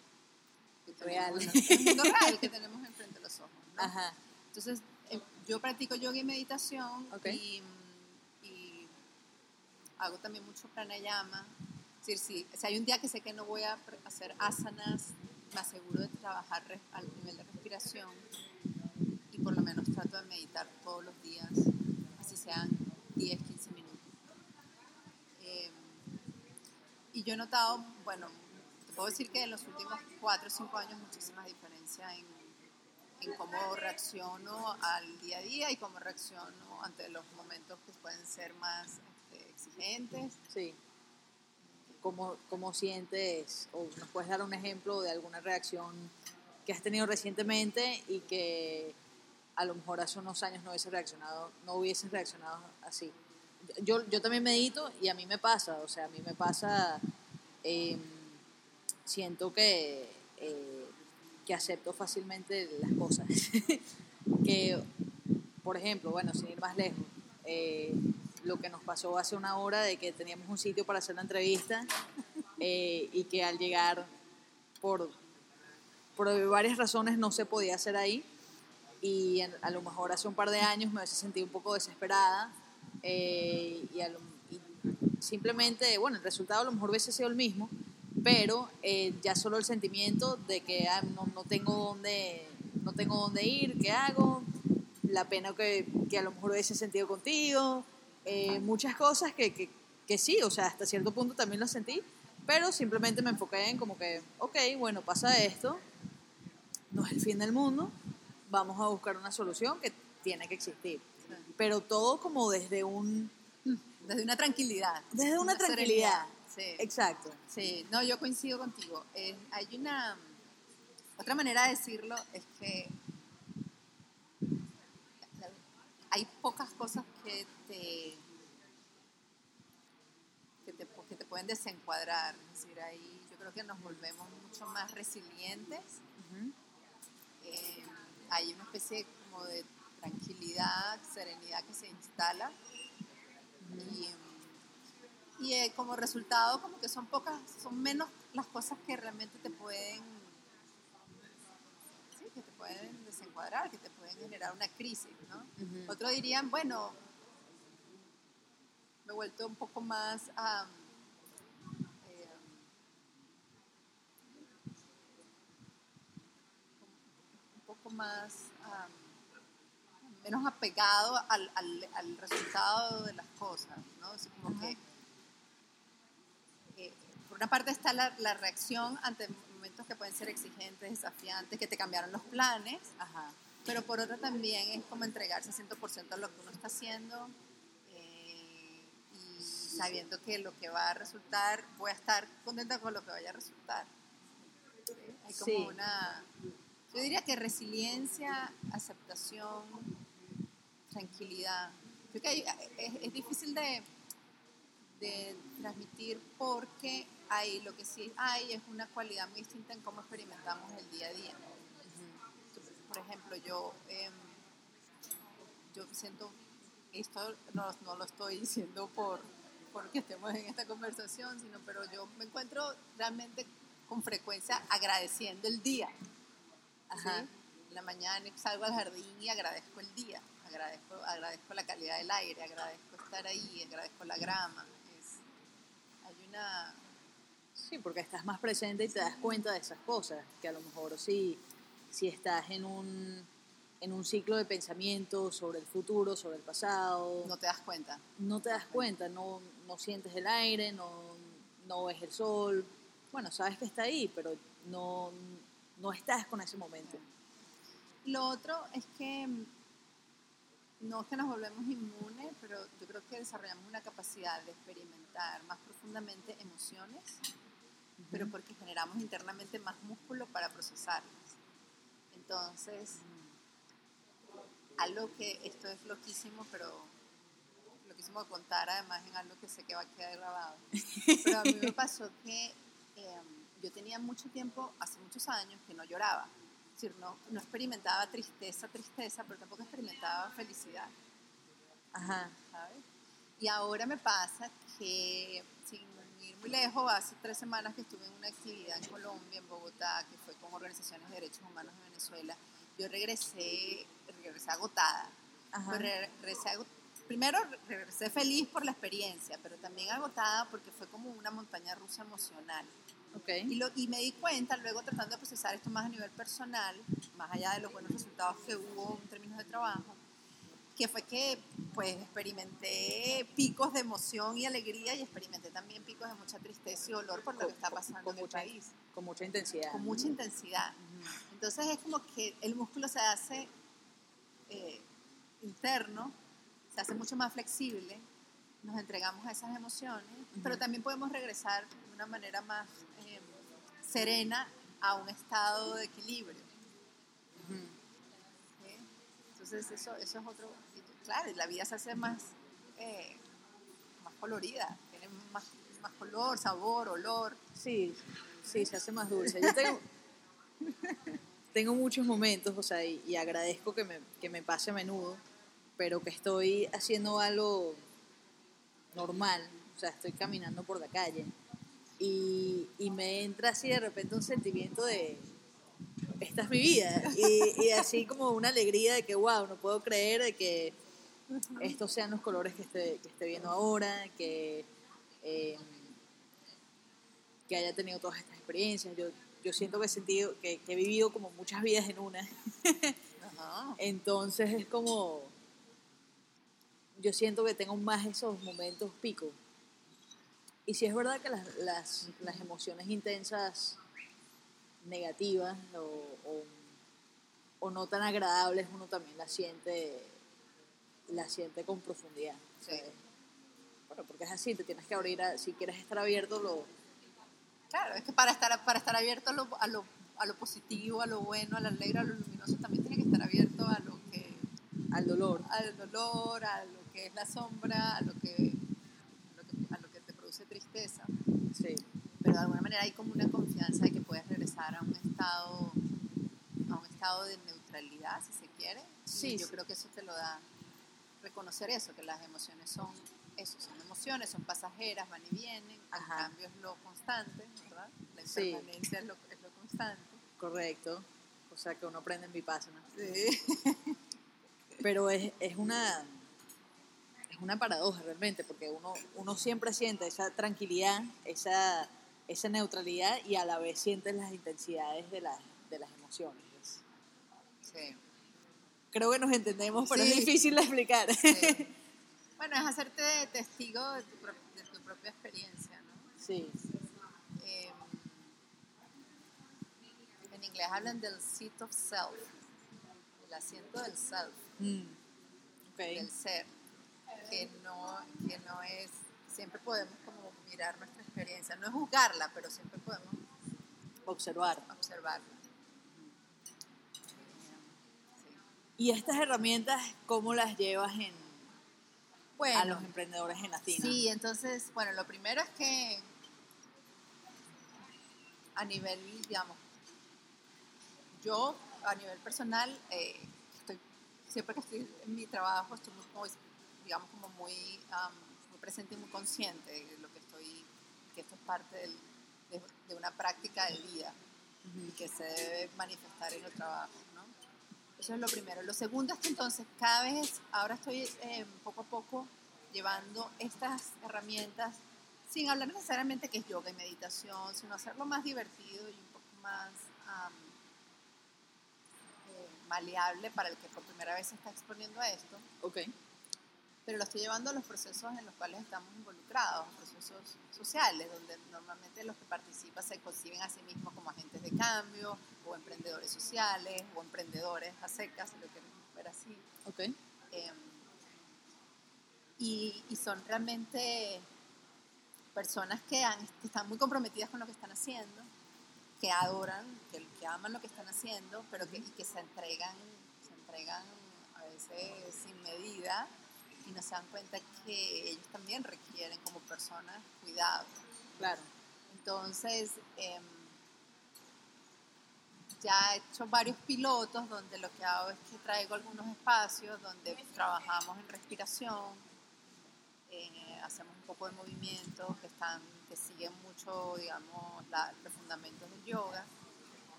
Real. el mundo real que tenemos enfrente de los ojos. ¿no? Ajá. Entonces, eh, yo practico yoga y meditación Ok. y, y hago también mucho pranayama. Es decir, si, si hay un día que sé que no voy a hacer asanas, me aseguro de trabajar res- al nivel de respiración y por lo menos trato de meditar todos los días, así sean 10, 15 minutos. Eh, y yo he notado, bueno, te puedo decir que en los últimos 4 o 5 años muchísimas diferencias en, en cómo reacciono al día a día y cómo reacciono ante los momentos que pueden ser más este, exigentes. Sí. ¿Cómo, ¿Cómo sientes, o nos puedes dar un ejemplo de alguna reacción que has tenido recientemente y que a lo mejor hace unos años no hubiese reaccionado, no hubieses reaccionado así? Yo, yo también medito y a mí me pasa, o sea, a mí me pasa, eh, siento que, eh, que acepto fácilmente las cosas. que, por ejemplo, bueno, sin ir más lejos, eh, lo que nos pasó hace una hora de que teníamos un sitio para hacer la entrevista eh, y que al llegar por, por varias razones no se podía hacer ahí y en- a lo mejor hace un par de años me hubiese sentido un poco desesperada eh, y, lo- y simplemente, bueno, el resultado a lo mejor hubiese sido el mismo, pero eh, ya solo el sentimiento de que ah, no, no tengo dónde no tengo dónde ir, ¿qué hago? La pena que, que a lo mejor hubiese sentido contigo, eh, muchas cosas que, que, que sí, o sea, hasta cierto punto también lo sentí, pero simplemente me enfoqué en como que, ok, bueno, pasa esto, no es el fin del mundo, vamos a buscar una solución que tiene que existir. Pero todo como desde un... Desde una tranquilidad. Desde una tranquilidad. serenidad. Sí. Exacto. Sí, no, yo coincido contigo. Eh, hay una. Otra manera de decirlo es que hay pocas cosas que te. que te, que te pueden desencuadrar. Es decir, ahí yo creo que nos volvemos mucho más resilientes. Eh, hay una especie como de tranquilidad, serenidad que se instala. Y, y eh, como resultado como que son pocas, son menos las cosas que realmente te pueden, sí, que te pueden desencuadrar, que te pueden generar una crisis, ¿no? Ujú. Otros dirían, bueno, me he vuelto un poco más eh, un poco más am, menos apegado al, al- al resultado de las cosas, ¿no? Así como que una parte está la, la reacción ante momentos que pueden ser exigentes, desafiantes, que te cambiaron los planes, Ajá. pero por otra también es como entregarse 100% a lo que uno está haciendo eh, y sabiendo que lo que va a resultar, voy a estar contenta con lo que vaya a resultar. Hay como Sí. una, yo diría que resiliencia, aceptación, tranquilidad. Creo que hay- es, es difícil de, de transmitir porque hay, lo que sí hay es una cualidad muy distinta en cómo experimentamos el día a día. Por ejemplo, yo, em, yo siento, esto no, no lo estoy diciendo por porque estemos en esta conversación, sino pero yo me encuentro realmente con frecuencia agradeciendo el día. Ajá. ¿sí? En la mañana salgo al jardín y agradezco el día, agradezco, agradezco la calidad del aire, agradezco estar ahí, agradezco la grama. Sí, porque estás más presente y te das cuenta de esas cosas, que a lo mejor si, si estás en un, en un ciclo de pensamiento sobre el futuro, sobre el pasado, No te das cuenta. no te das cuenta, no, no sientes el aire, no, no ves el sol. Bueno, sabes que está ahí, pero no, no estás con ese momento. Lo otro es que no es que nos volvemos inmunes, pero yo creo que desarrollamos una capacidad de experimentar más profundamente emociones, pero porque generamos internamente más músculo para procesarlas. Entonces, algo que esto es loquísimo, pero loquísimo contar además en algo que sé que va a quedar grabado. Pero a mí me pasó que eh, yo tenía mucho tiempo, hace muchos años, que no lloraba. Es decir, no, no experimentaba tristeza, tristeza, pero tampoco experimentaba felicidad. Ajá. ¿sabes? Y ahora me pasa que, sin ir muy lejos, hace tres semanas que estuve en una actividad en Colombia, en Bogotá, que fue con organizaciones de derechos humanos de Venezuela, yo regresé, regresé agotada. Ajá. Pues re- regresé ago- primero regresé feliz por la experiencia, pero también agotada porque fue como una montaña rusa emocional. Ok. Y, lo, y me di cuenta, luego tratando de procesar esto más a nivel personal, más allá de los buenos resultados que hubo en términos de trabajo, que fue que pues experimenté picos de emoción y alegría y experimenté también picos de mucha tristeza y dolor por lo que está pasando con en el mucha, país, con mucha intensidad. con mucha intensidad. Entonces es como que el músculo se hace eh, interno, se hace mucho más flexible, nos entregamos a esas emociones, pero también podemos regresar de una manera más eh, serena a un estado de equilibrio. Entonces eso, eso es otro, claro, la vida se hace más, eh, más colorida, tiene más, más color, sabor, olor. Sí, sí, se hace más dulce. Yo tengo, tengo muchos momentos, o sea, y, y agradezco que me, que me pase a menudo, pero que estoy haciendo algo normal, o sea, estoy caminando por la calle y, y me entra así de repente un sentimiento de, esta es mi vida, y, y así como una alegría de que, wow, no puedo creer de que estos sean los colores que esté, que esté viendo ahora, que... eh, que haya tenido todas estas experiencias. Yo, yo siento que he sentido, que, que he vivido como muchas vidas en una. Entonces es como, yo siento que tengo más esos momentos pico. Y si es verdad que las, las, las emociones intensas negativas o, o, o no tan agradables uno también las siente, las siente con profundidad. Bueno, porque es así, te tienes que abrir, a- si quieres estar abierto, lo, Claro, es que para estar, para estar abierto a lo, a, lo, a lo positivo, a lo bueno, a lo alegre, a lo luminoso, también tiene que estar abierto a lo al dolor. al dolor, a lo que es la sombra, a lo que, lo que- a lo que te produce tristeza. Sí. Pero de alguna manera hay como una confianza de que puedes regresar a un estado, a un estado de neutralidad, si se quiere. Sí, Y yo sí. creo que eso te lo da reconocer eso, que las emociones son eso, son emociones, son pasajeras, van y vienen, el cambio es lo constante, ¿verdad? La Sí. impermanencia es, lo, es lo constante. Correcto. O sea, que uno aprende en Vipassana. Sí. Pero es, es una es una paradoja realmente, porque uno, uno siempre siente esa tranquilidad, esa, esa neutralidad y a la vez sientes las intensidades de las, de las emociones. Es- Sí. Creo que nos entendemos, pero Sí. es difícil de explicar. Sí. Bueno, es hacerte testigo de tu, pro- de tu propia experiencia, ¿no? Sí. Eh, en inglés hablan del seat of self, el asiento del self, Mm. Del ser, que no, que no es, siempre podemos como mirar nuestra experiencia, no es juzgarla, pero siempre podemos Observar. observarla. ¿Y estas herramientas cómo las llevas en, Bueno, a los emprendedores en Latina? Sí, entonces, bueno, lo primero es que a nivel, digamos, yo a nivel personal, eh, siempre que estoy en mi trabajo, estoy muy, digamos, como muy, am, muy presente y muy consciente de lo que estoy, que esto es parte del- de, de una práctica de vida y que se debe manifestar en el trabajo, ¿no? Eso es lo primero. Lo segundo es que entonces cada vez, ahora estoy eh, poco a poco llevando estas herramientas, sin hablar necesariamente que es yoga y meditación, sino hacerlo más divertido y un poco más eh, maleable para el que por primera vez se está exponiendo a esto, Ok. pero lo estoy llevando a los procesos en los cuales estamos involucrados, procesos sociales, donde normalmente los que participan se conciben a sí mismos como agentes de cambio, o emprendedores sociales, o emprendedores a secas, si lo queremos ver así. Ok. Eh, y, y son realmente personas que, han- que están muy comprometidas con lo que están haciendo, que adoran, que, que aman lo que están haciendo, pero que, y que se entregan, se entregan a veces sin medida y no se dan cuenta que ellos también requieren como personas cuidado. Claro. Entonces, em, ya he hecho varios pilotos donde lo que hago es que traigo algunos espacios donde trabajamos en respiración, eh, hacemos un poco de movimientos que, están, que siguen mucho, digamos, los fundamentos del yoga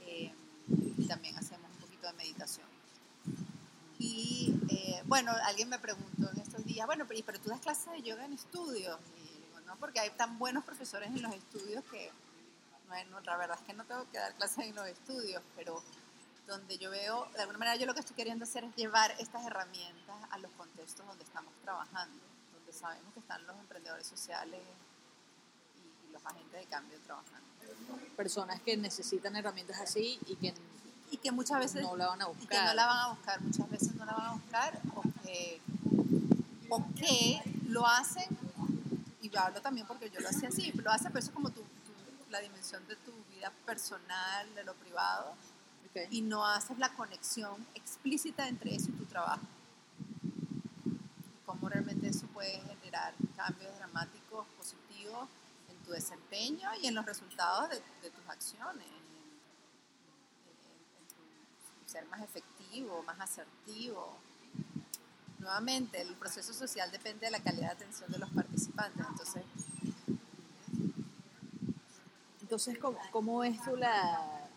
eh, y también hacemos un poquito de meditación. Y eh, bueno, alguien me preguntó en estos días, bueno, pero, pero tú das clases de yoga en estudios. Y digo, no, porque hay tan buenos profesores en los estudios que bueno, la verdad es que no tengo que dar clases en los estudios, pero donde yo veo, de alguna manera yo lo que estoy queriendo hacer es llevar estas herramientas a los contextos donde estamos trabajando, sabemos que están los emprendedores sociales y, los agentes de cambio trabajando. Personas que necesitan herramientas así y que, y que muchas veces no la van a buscar. Y que no la van a buscar, muchas veces no la van a buscar o que, o que lo hacen, y yo hablo también porque yo lo hacía así, lo hacen, pero eso es como tú la dimensión de tu vida personal, de lo privado, y no haces la conexión explícita entre eso y tu trabajo. Cómo realmente eso puede generar cambios dramáticos, positivos en tu desempeño y en los resultados de, tus acciones, en, ser más efectivo, más asertivo. Nuevamente, el proceso social depende de la calidad de atención de los participantes, entonces entonces, ¿cómo, cómo es tú la,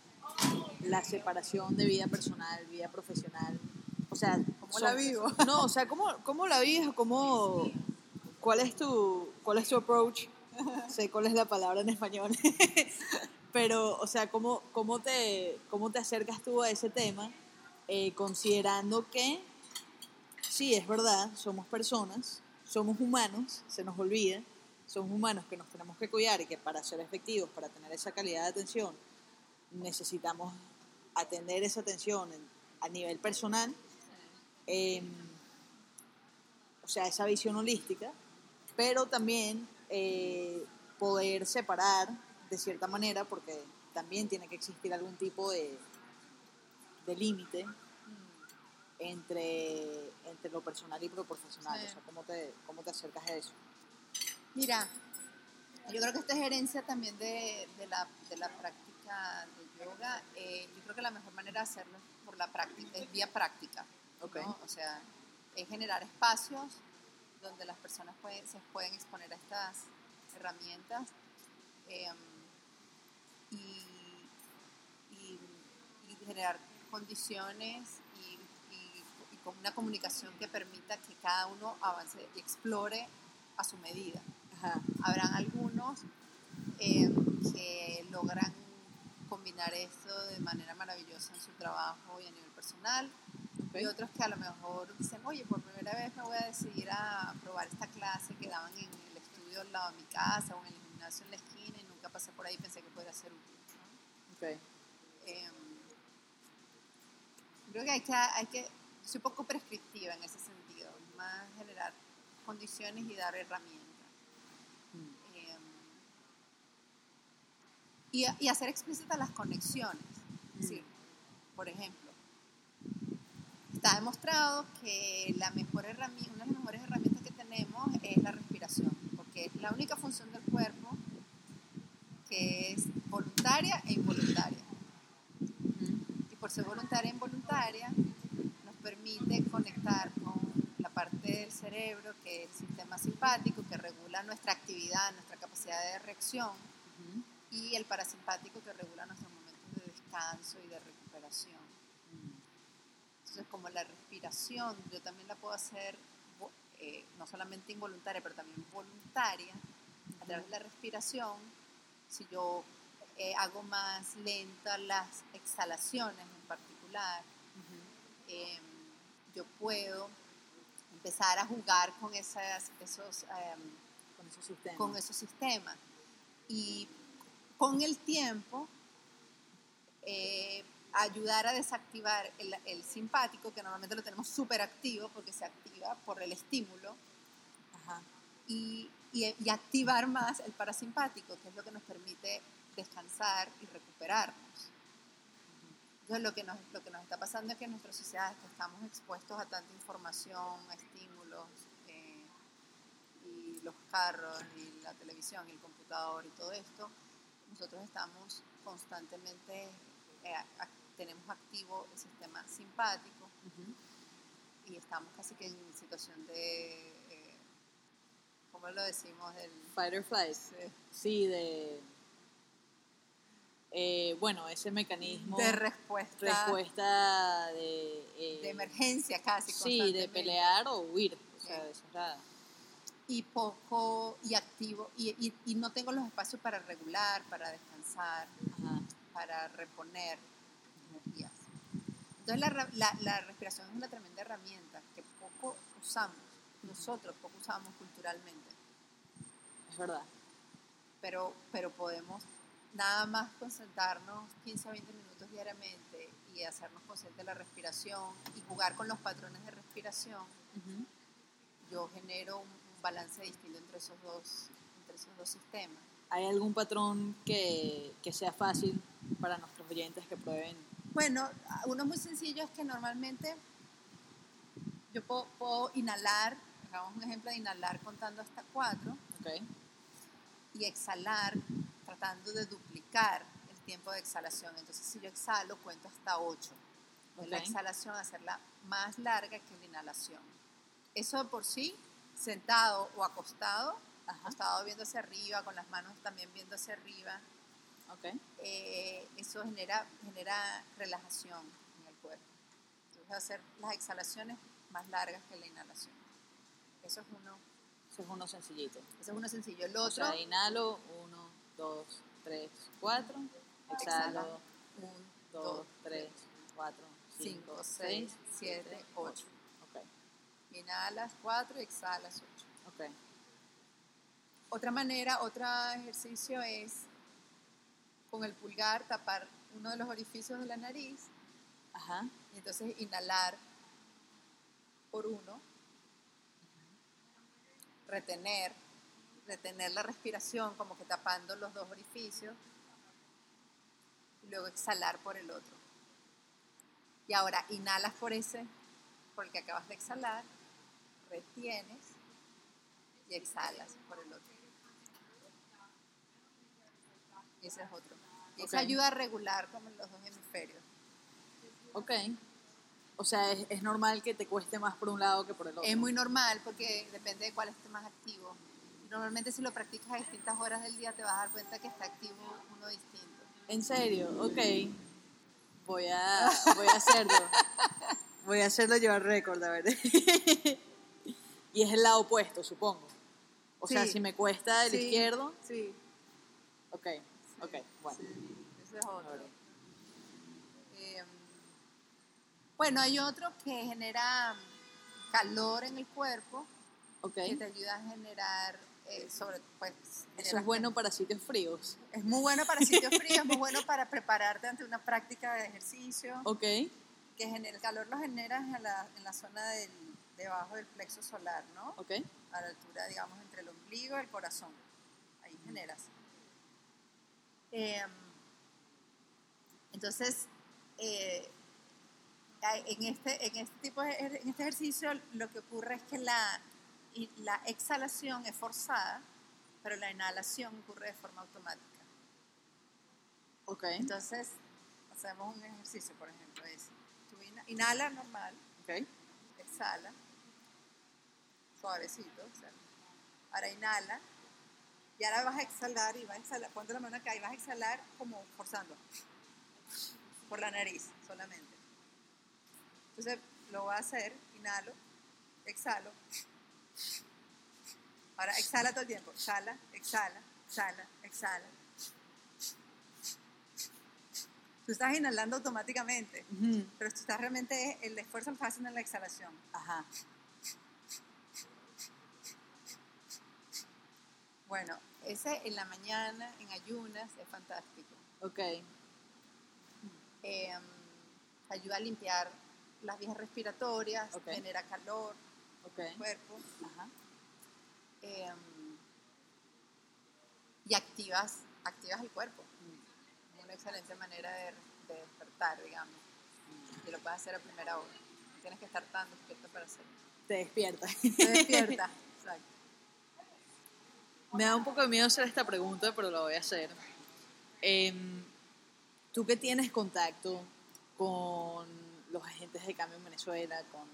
la separación de vida personal, vida profesional? O sea, ¿cómo la vivo? No, o sea, ¿cómo, cómo la vives? ¿Cómo, cuál, es tu, ¿Cuál es tu approach? sé cuál es la palabra en español. Pero, o sea, ¿cómo, cómo, te, ¿cómo te acercas tú a ese tema? Eh, considerando que, sí, es verdad, somos personas, somos humanos, se nos olvida, somos humanos que nos tenemos que cuidar y que para ser efectivos, para tener esa calidad de atención, necesitamos atender esa atención a nivel personal, em, o sea, esa visión holística, pero también eh, poder separar de cierta manera, porque también tiene que existir algún tipo de, de límite entre, entre lo personal y lo profesional. O sea, ¿cómo te, ¿cómo te acercas a eso? Mira, yo creo que esta es herencia también de, la, práctica de yoga. Eh, yo creo que la mejor manera de hacerlo es por la práctica, es vía práctica. O sea, es generar espacios donde las personas se pueden exponer a estas herramientas em, y, generar condiciones y, con una comunicación que permita que cada uno avance y explore a su medida. Habrán algunos eh, que logran combinar esto de manera maravillosa en su trabajo y a nivel personal. Y otros que a lo mejor dicen, oye, por primera vez me voy a decidir a probar esta clase que daban en el estudio al lado de mi casa o en el gimnasio en la esquina y nunca pasé por ahí y pensé que podría ser útil. Em, creo que hay que, hay que, soy poco prescriptiva en ese sentido, más generar condiciones y dar herramientas. y, hacer explícitas las conexiones. por ejemplo, demostrado que la mejor herramienta, una de las mejores herramientas que tenemos es la respiración, porque es la única función del cuerpo que es voluntaria e involuntaria. Y por ser voluntaria e involuntaria, nos permite conectar con la parte del cerebro que es el sistema simpático, que regula nuestra actividad, nuestra capacidad de reacción y el parasimpático que regula nuestros momentos de descanso y de recuperación. Entonces, como la respiración, yo también la puedo hacer eh, no solamente involuntaria, pero también voluntaria, a través de la respiración, si yo eh, hago más lentas las exhalaciones en particular, em, yo puedo empezar a jugar con, esas, esos, em, con esos sistemas. Con esos sistemas. Y con el tiempo eh, ayudar a desactivar el, simpático, que normalmente lo tenemos súper activo porque se activa por el estímulo, Y, activar más el parasimpático, que es lo que nos permite descansar y recuperarnos. Entonces lo que, nos, lo que nos está pasando es que en nuestra sociedad estamos expuestos a tanta información, a estímulos, eh, y los carros, y la televisión, y el computador, y todo esto, nosotros estamos constantemente eh, tenemos activo el sistema simpático y estamos casi que en situación de, eh, ¿cómo lo decimos? Del, Fight or flight. eh, Sí, de... eh, bueno, ese mecanismo... de respuesta, respuesta de... eh, de emergencia casi. Sí, de pelear o huir. O sea, eso y poco y activo y, y- y no tengo los espacios para regular, para descansar, Ajá. para reponer. Entonces la, la- la respiración es una tremenda herramienta que poco usamos, nosotros poco usamos culturalmente, Es verdad. pero, pero podemos nada más concentrarnos 15 o 20 minutos diariamente y hacernos conscientes de la respiración y jugar con los patrones de respiración, Ujú. yo genero un, un balance distinto entre esos dos, entre esos dos sistemas. ¿Hay algún patrón que, que sea fácil para nuestros oyentes que prueben? Bueno, uno muy sencillo es que normalmente yo puedo, puedo inhalar, hagamos un ejemplo de inhalar contando hasta cuatro y exhalar tratando de duplicar el tiempo de exhalación. Entonces, si yo exhalo, cuento hasta ocho. La Ok. exhalación hacerla más larga que la inhalación. Eso de por sí, sentado o acostado, Ajá. acostado viendo hacia arriba, con las manos también viendo hacia arriba, Ok. eh, eso genera, genera relajación en el cuerpo. Entonces, hacer las exhalaciones más largas que la inhalación. Eso es uno, Ese es uno sencillito. eso es uno sencillo. El O otro, sea, inhalo, uno, dos, tres, cuatro. Exhala. Exhalo, un, dos, dos, tres, cuatro, cinco, cinco, seis, siete, ocho. Ok. Inhalas cuatro y exhalas ocho. Ok. Otra manera, otro ejercicio es con el pulgar tapar uno de los orificios de la nariz Ajá. y entonces inhalar por uno, retener, retener la respiración como que tapando los dos orificios y luego exhalar por el otro. Y ahora inhalas por ese, por el que acabas de exhalar, retienes y exhalas por el otro. Y ese es otro. Y eso Ok. ayuda a regular como los dos hemisferios. Ok. O sea, es, es normal que te cueste más por un lado que por el otro. Es muy normal porque depende de cuál esté más activo. Normalmente si lo practicas a distintas horas del día te vas a dar cuenta que está activo uno distinto. ¿En serio? Ok. Voy a, voy a hacerlo. Voy a hacerlo llevar récord, a ver. y es el lado opuesto, supongo. O sea, Sí. si me cuesta el Sí, izquierdo. Sí. Ok, ok, bueno. sí, ese es otro. Eh, bueno, hay otro que genera calor en el cuerpo, Ok. que te ayuda a generar, eh, sobre, pues, Eso es bueno para sitios fríos. Es muy bueno para sitios fríos, es muy bueno para prepararte ante una práctica de ejercicio. Ok. que genera, el calor lo generas en la, en la zona del, debajo del plexo solar, ¿no? Ok. A la altura, digamos, entre el ombligo y el corazón. Ahí generas. Em, entonces, eh, en, este, en este tipo de, en este ejercicio lo que ocurre es que la, la exhalación es forzada, pero la inhalación ocurre de forma automática. Ok. Entonces, hacemos un ejercicio, por ejemplo, es, tú inhala normal, Ok. exhala, suavecito, exhala. ahora inhala, y ahora vas a exhalar, y vas a exhalar, ponte la mano acá, y vas a exhalar como forzando, por la nariz solamente. Entonces, lo voy a hacer, inhalo, exhalo, ahora exhala todo el tiempo, exhala, exhala, exhala, exhala. Tú estás inhalando automáticamente, pero tú estás realmente, el esfuerzo lo estás haciendo en la exhalación. Ajá. Bueno, ese en la mañana, en ayunas, es fantástico. Ok. Eh, ayuda a limpiar las vías respiratorias, genera calor Ok. en el cuerpo Ajá. eh, y activas, activas el cuerpo. Es una excelente manera de, de despertar, digamos. Y lo puedes hacer a primera hora. No tienes que estar tan despierto para hacerlo. Te despierta. Te despierta. Exacto. Me da un poco de miedo hacer esta pregunta, pero la voy a hacer. Em, tú que tienes contacto con los agentes de cambio en Venezuela, con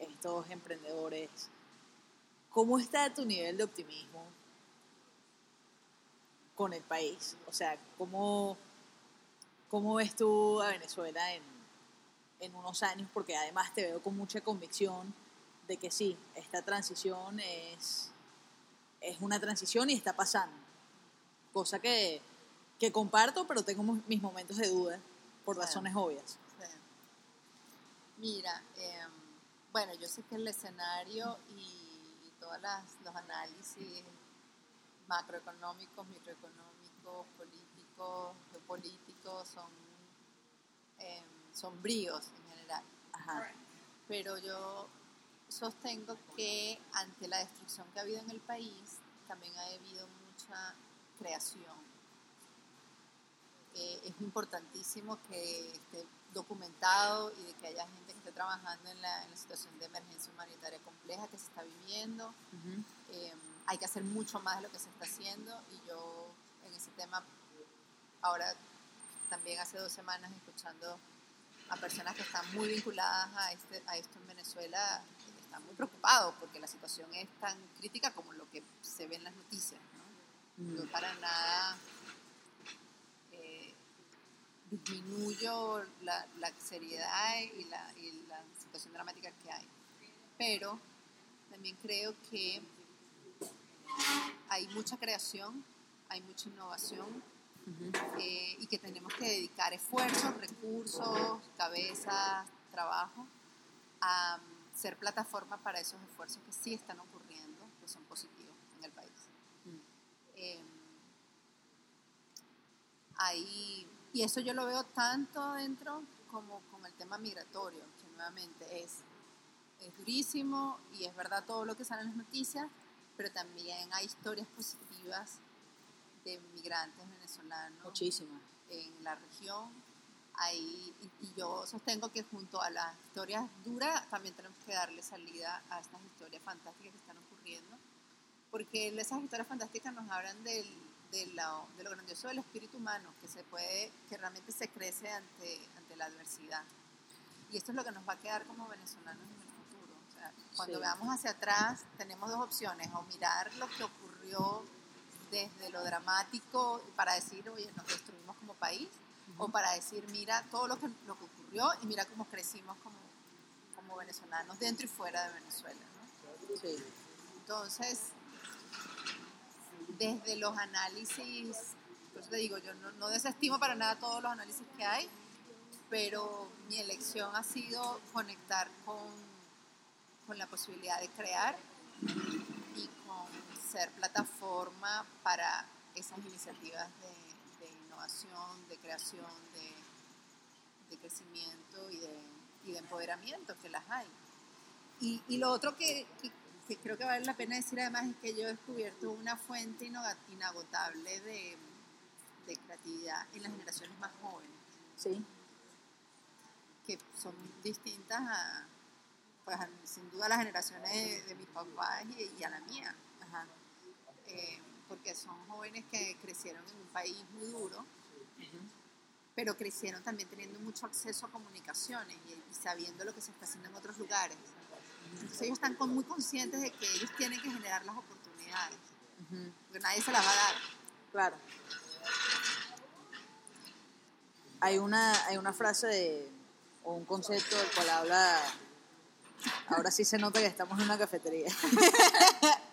estos emprendedores, ¿cómo está tu nivel de optimismo con el país? O sea, ¿cómo, cómo ves tú a Venezuela en, en unos años? Porque además te veo con mucha convicción de que sí, esta transición es, es una transición y está pasando. Cosa que, que comparto, pero tengo mis momentos de duda por razones obvias. Mira, em, bueno, yo sé que el escenario y, todos los análisis macroeconómicos, microeconómicos, políticos, geopolíticos son eh, sombríos en general. Pero yo sostengo que ante la destrucción que ha habido en el país, también ha habido mucha creación. Eh, es importantísimo que esté documentado y de que haya gente que esté trabajando en la, situación de emergencia humanitaria compleja que se está viviendo. Eh, hay que hacer mucho más de lo que se está haciendo y yo en ese tema ahora también hace dos semanas escuchando a personas que están muy vinculadas a, este, a esto en Venezuela, están muy preocupados porque la situación es tan crítica como lo que se ve en las noticias. ¿no? para nada disminuyo la, la seriedad y la, y la, situación dramática que hay. Pero también creo que hay mucha creación, hay mucha innovación eh, y que tenemos que dedicar esfuerzos, recursos, cabezas, trabajo a ser plataforma para esos esfuerzos que sí están ocurriendo, que son positivos en el país. Eh, hay y eso yo lo veo tanto dentro como con el tema migratorio, que nuevamente es, es durísimo y es verdad todo lo que sale en las noticias, pero también hay historias positivas de migrantes venezolanos. Muchísimas. En la región. Hay, y, yo sostengo que junto a las historias duras también tenemos que darle salida a estas historias fantásticas que están ocurriendo, porque esas historias fantásticas nos hablan del de lo, de lo grandioso del espíritu humano, que se puede, que realmente se crece ante, ante la adversidad. Y esto es lo que nos va a quedar como venezolanos en el futuro. O sea, cuando veamos hacia atrás, tenemos dos opciones, o mirar lo que ocurrió desde lo dramático para decir, oye, nos destruimos como país, o para decir, mira todo lo que, lo que ocurrió y mira cómo crecimos como, como venezolanos dentro y fuera de Venezuela. ¿no? Sí. Entonces, desde los análisis, pues te digo, yo no, desestimo para nada todos los análisis que hay, pero mi elección ha sido conectar con, con la posibilidad de crear y con ser plataforma para esas iniciativas de, innovación, de creación, de, crecimiento y de, y de, empoderamiento que las hay. Y, y lo otro que, que creo que vale la pena decir además es que yo he descubierto una fuente inagotable de, de creatividad en las generaciones más jóvenes. Sí. Que son distintas a, pues, sin duda, a las generaciones de, mis papás y, a la mía. Eh, porque son jóvenes que crecieron en un país muy duro, pero crecieron también teniendo mucho acceso a comunicaciones y sabiendo lo que se está haciendo en otros lugares. Entonces ellos están muy conscientes de que ellos tienen que generar las oportunidades, porque nadie se las va a dar. Claro. Hay una, hay una frase de, o un concepto del cual habla, ahora sí se nota que estamos en una cafetería.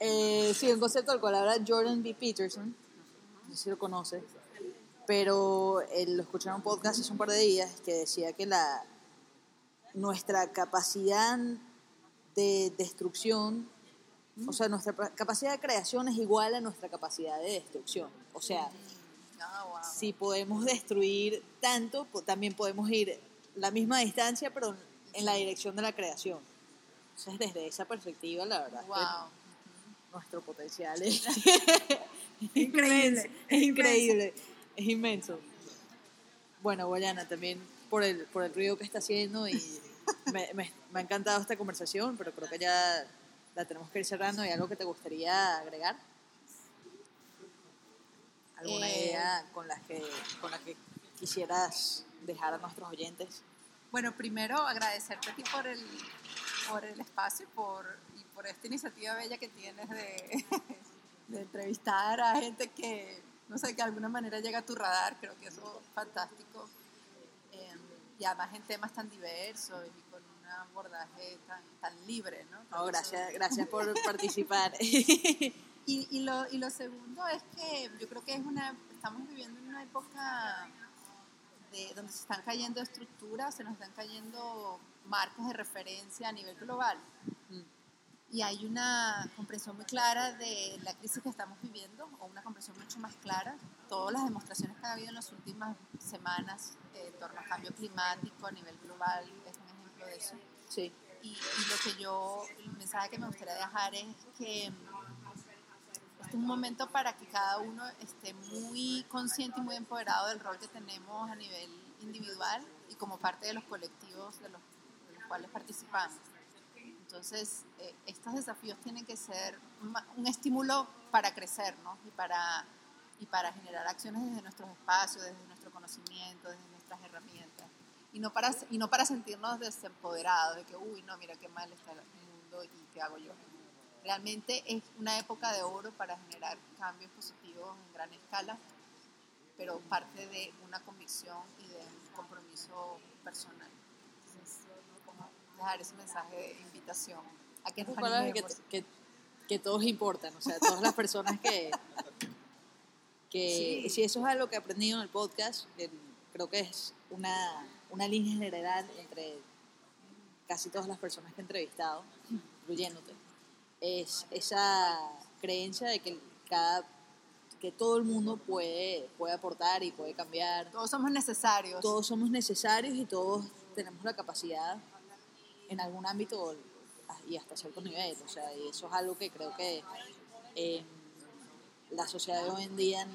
eh, sí, un concepto del cual habla Jordan B. Peterson, no sé si lo conoces, pero él lo escuché en un podcast hace un par de días que decía que la, nuestra capacidad de destrucción, o sea, nuestra capacidad de creación es igual a nuestra capacidad de destrucción. O sea, si podemos destruir tanto, también podemos ir la misma distancia, pero en la dirección de la creación. Entonces, desde esa perspectiva, la verdad, nuestro potencial es increíble, es increíble, es inmenso. Bueno, Guayana, también por el, por el ruido que está haciendo y me, me, ha encantado esta conversación, pero creo que ya la tenemos que ir cerrando. ¿Hay algo que te gustaría agregar? ¿Alguna Eh, idea con la, que, con la que quisieras dejar a nuestros oyentes? Bueno, primero agradecerte a ti por el, por el espacio por, por esta iniciativa bella que tienes de, de entrevistar a gente que, no sé, que de alguna manera llega a tu radar. Creo que eso es fantástico. Eh, y además en temas tan diversos y con un abordaje tan, tan libre, ¿no? Eso- gracias, gracias por participar. Y, y, lo, y lo segundo es que yo creo que es una, estamos viviendo en una época de, donde se están cayendo estructuras, se nos están cayendo marcos de referencia a nivel global. Mm. Y hay una comprensión muy clara de la crisis que estamos viviendo, o una comprensión mucho más clara. Todas las demostraciones que ha habido en las últimas semanas eh, en torno al cambio climático a nivel global es un ejemplo de eso. sí. Y, y lo que yo, el mensaje que me gustaría dejar es que mm, este es un momento para que cada uno esté muy consciente y muy empoderado del rol que tenemos a nivel individual y como parte de los colectivos de los, de los cuales participamos. Entonces, eh, estos desafíos tienen que ser un estímulo para crecer ¿no? y, para, y para generar acciones desde nuestros espacios, desde nuestro conocimiento, desde nuestras herramientas. Y no para, y no para sentirnos desempoderados de que, uy, no, mira qué mal está el mundo y qué hago yo. Realmente es una época de oro para generar cambios positivos en gran escala, pero parte de una convicción y de un compromiso personal. Dejar ese mensaje de invitación a que nos que, que, que todos importan, o sea, todas las personas que... que Sí. si eso es algo que he aprendido en el podcast, que creo que es una, una línea general entre casi todas las personas que he entrevistado, incluyéndote, es esa creencia de que cada que todo el mundo puede, puede aportar y puede cambiar. Todos somos necesarios. Todos somos necesarios y todos tenemos la capacidad en algún ámbito y hasta cierto nivel. O sea, y eso es algo que creo que eh, la sociedad de hoy en día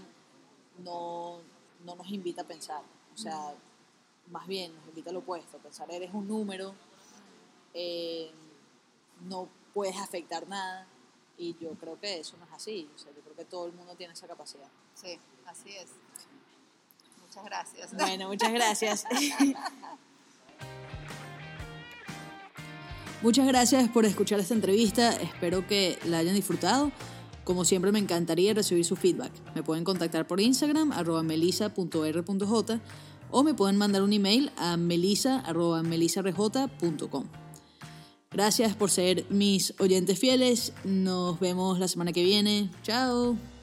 no, no nos invita a pensar. O sea, más bien nos invita a lo opuesto, pensar eres un número, eh, no puedes afectar nada. Y yo creo que eso no es así. O sea, yo creo que todo el mundo tiene esa capacidad. Sí, así es. Muchas gracias. Bueno, muchas gracias. Muchas gracias por escuchar esta entrevista. Espero que la hayan disfrutado. Como siempre, me encantaría recibir su feedback. Me pueden contactar por Instagram, arroba melisa.r.j o me pueden mandar un email a melisa.melisarj.com. Gracias por ser mis oyentes fieles. Nos vemos la semana que viene. Chao.